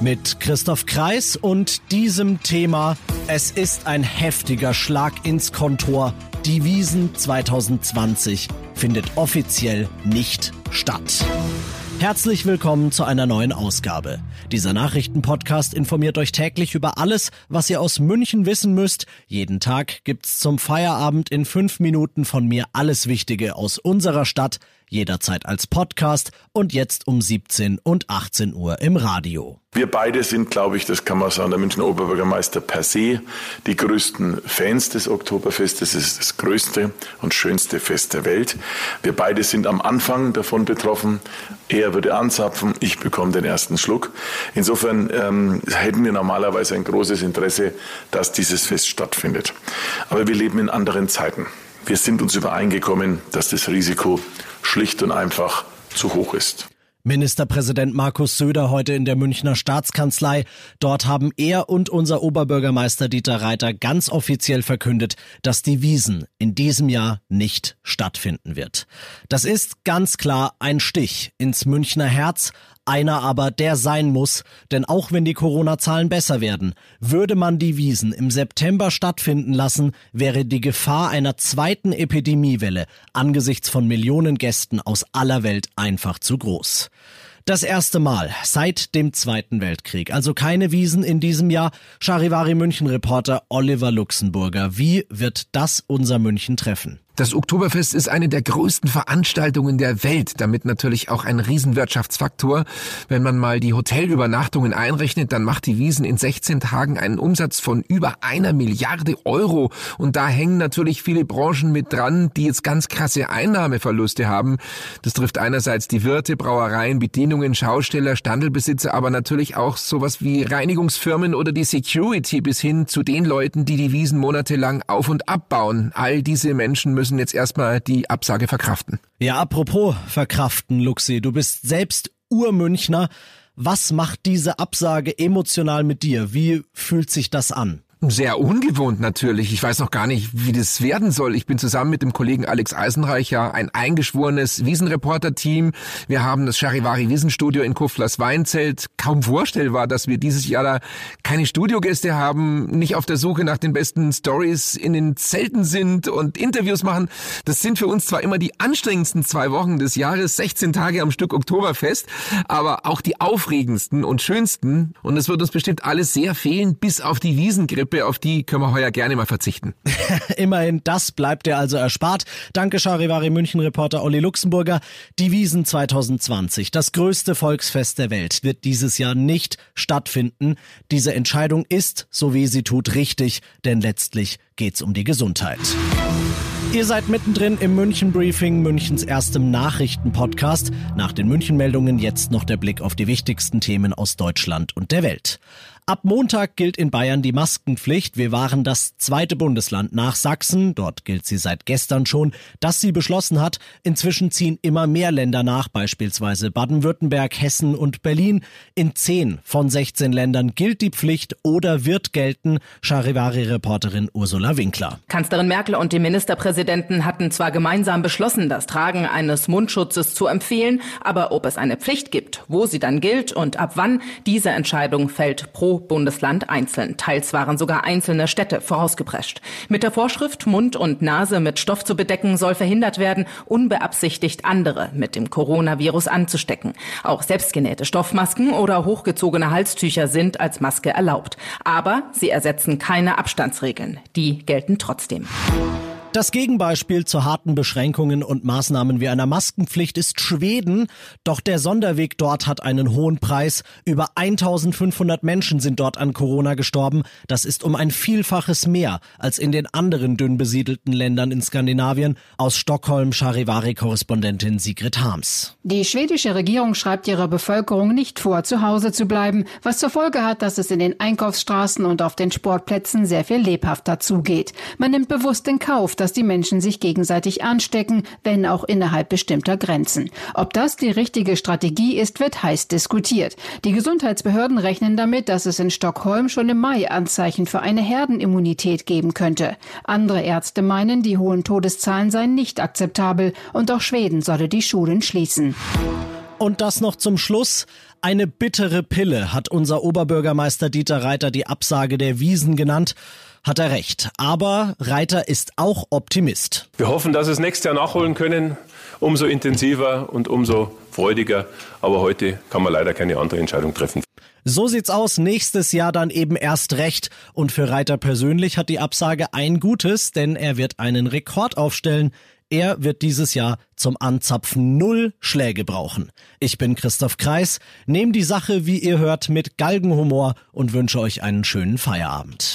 Mit Christoph Kreis und diesem Thema. Es ist ein heftiger Schlag ins Kontor. Die Wiesen 2020 findet offiziell nicht statt. Herzlich willkommen zu einer neuen Ausgabe. Dieser Nachrichtenpodcast informiert euch täglich über alles, was ihr aus München wissen müsst. Jeden Tag gibt's zum Feierabend in fünf Minuten von mir alles Wichtige aus unserer Stadt, jederzeit als Podcast und jetzt um 17 und 18 Uhr im Radio. Wir beide sind, glaube ich, das kann man sagen, der Münchner Oberbürgermeister per se, die größten Fans des Oktoberfestes. Es ist das größte und schönste Fest der Welt. Wir beide sind am Anfang davon betroffen. Er würde anzapfen, ich bekomme den ersten Schluck. Insofern ähm, hätten wir normalerweise ein großes Interesse, dass dieses Fest stattfindet. Aber wir leben in anderen Zeiten. Wir sind uns übereingekommen, dass das Risiko schlicht und einfach zu hoch ist. Ministerpräsident Markus Söder heute in der Münchner Staatskanzlei. Dort haben er und unser Oberbürgermeister Dieter Reiter ganz offiziell verkündet, dass die Wiesen in diesem Jahr nicht stattfinden wird. Das ist ganz klar ein Stich ins Münchner Herz, einer aber, der sein muss, denn auch wenn die Corona-Zahlen besser werden, würde man die Wiesen im September stattfinden lassen, wäre die Gefahr einer zweiten Epidemiewelle angesichts von Millionen Gästen aus aller Welt einfach zu groß. Das erste Mal seit dem Zweiten Weltkrieg. Also keine Wiesen in diesem Jahr. Charivari München Reporter Oliver Luxemburger. Wie wird das unser München treffen? Das Oktoberfest ist eine der größten Veranstaltungen der Welt, damit natürlich auch ein Riesenwirtschaftsfaktor. Wenn man mal die Hotelübernachtungen einrechnet, dann macht die Wiesen in 16 Tagen einen Umsatz von über einer Milliarde Euro. Und da hängen natürlich viele Branchen mit dran, die jetzt ganz krasse Einnahmeverluste haben. Das trifft einerseits die Wirte, Brauereien, Bedienungen, Schausteller, Standelbesitzer, aber natürlich auch sowas wie Reinigungsfirmen oder die Security bis hin zu den Leuten, die die Wiesen monatelang auf und abbauen. All diese Menschen müssen müssen jetzt erstmal die Absage verkraften. Ja, apropos verkraften, Luxi, du bist selbst Urmünchner. Was macht diese Absage emotional mit dir? Wie fühlt sich das an? Sehr ungewohnt natürlich. Ich weiß noch gar nicht, wie das werden soll. Ich bin zusammen mit dem Kollegen Alex Eisenreicher ein eingeschworenes Wiesenreporter-Team. Wir haben das Charivari Wiesenstudio in Kuflers Weinzelt. Kaum vorstellbar, dass wir dieses Jahr da keine Studiogäste haben, nicht auf der Suche nach den besten Stories in den Zelten sind und Interviews machen. Das sind für uns zwar immer die anstrengendsten zwei Wochen des Jahres, 16 Tage am Stück Oktoberfest, aber auch die aufregendsten und schönsten. Und es wird uns bestimmt alles sehr fehlen, bis auf die Wiesengrippe Kippe, auf die können wir heuer gerne mal verzichten. Immerhin, das bleibt dir also erspart. Danke, Charivari München-Reporter Olli Luxemburger. Die Wiesen 2020, das größte Volksfest der Welt, wird dieses Jahr nicht stattfinden. Diese Entscheidung ist, so wie sie tut, richtig, denn letztlich geht's um die Gesundheit. Ihr seid mittendrin im München Briefing, Münchens erstem Nachrichtenpodcast. Nach den München Meldungen jetzt noch der Blick auf die wichtigsten Themen aus Deutschland und der Welt. Ab Montag gilt in Bayern die Maskenpflicht. Wir waren das zweite Bundesland nach Sachsen, dort gilt sie seit gestern schon, das sie beschlossen hat. Inzwischen ziehen immer mehr Länder nach, beispielsweise Baden-Württemberg, Hessen und Berlin. In zehn von 16 Ländern gilt die Pflicht oder wird gelten, Charivari-Reporterin Ursula Winkler. Kanzlerin Merkel und die Ministerpräsidenten hatten zwar gemeinsam beschlossen, das Tragen eines Mundschutzes zu empfehlen, aber ob es eine Pflicht gibt, wo sie dann gilt und ab wann, diese Entscheidung fällt pro Bundesland einzeln. Teils waren sogar einzelne Städte vorausgeprescht. Mit der Vorschrift, Mund und Nase mit Stoff zu bedecken, soll verhindert werden, unbeabsichtigt andere mit dem Coronavirus anzustecken. Auch selbstgenähte Stoffmasken oder hochgezogene Halstücher sind als Maske erlaubt. Aber sie ersetzen keine Abstandsregeln. Die gelten trotzdem. Das Gegenbeispiel zu harten Beschränkungen und Maßnahmen wie einer Maskenpflicht ist Schweden. Doch der Sonderweg dort hat einen hohen Preis. Über 1500 Menschen sind dort an Corona gestorben. Das ist um ein Vielfaches mehr als in den anderen dünn besiedelten Ländern in Skandinavien. Aus Stockholm Charivari-Korrespondentin Sigrid Harms. Die schwedische Regierung schreibt ihrer Bevölkerung nicht vor, zu Hause zu bleiben, was zur Folge hat, dass es in den Einkaufsstraßen und auf den Sportplätzen sehr viel lebhafter zugeht. Man nimmt bewusst in Kauf, dass die Menschen sich gegenseitig anstecken, wenn auch innerhalb bestimmter Grenzen. Ob das die richtige Strategie ist, wird heiß diskutiert. Die Gesundheitsbehörden rechnen damit, dass es in Stockholm schon im Mai Anzeichen für eine Herdenimmunität geben könnte. Andere Ärzte meinen, die hohen Todeszahlen seien nicht akzeptabel und auch Schweden solle die Schulen schließen. Und das noch zum Schluss. Eine bittere Pille hat unser Oberbürgermeister Dieter Reiter die Absage der Wiesen genannt hat er recht. Aber Reiter ist auch Optimist. Wir hoffen, dass wir es nächstes Jahr nachholen können. Umso intensiver und umso freudiger. Aber heute kann man leider keine andere Entscheidung treffen. So sieht's aus. Nächstes Jahr dann eben erst recht. Und für Reiter persönlich hat die Absage ein Gutes, denn er wird einen Rekord aufstellen. Er wird dieses Jahr zum Anzapfen null Schläge brauchen. Ich bin Christoph Kreis, nehme die Sache, wie ihr hört, mit Galgenhumor und wünsche euch einen schönen Feierabend.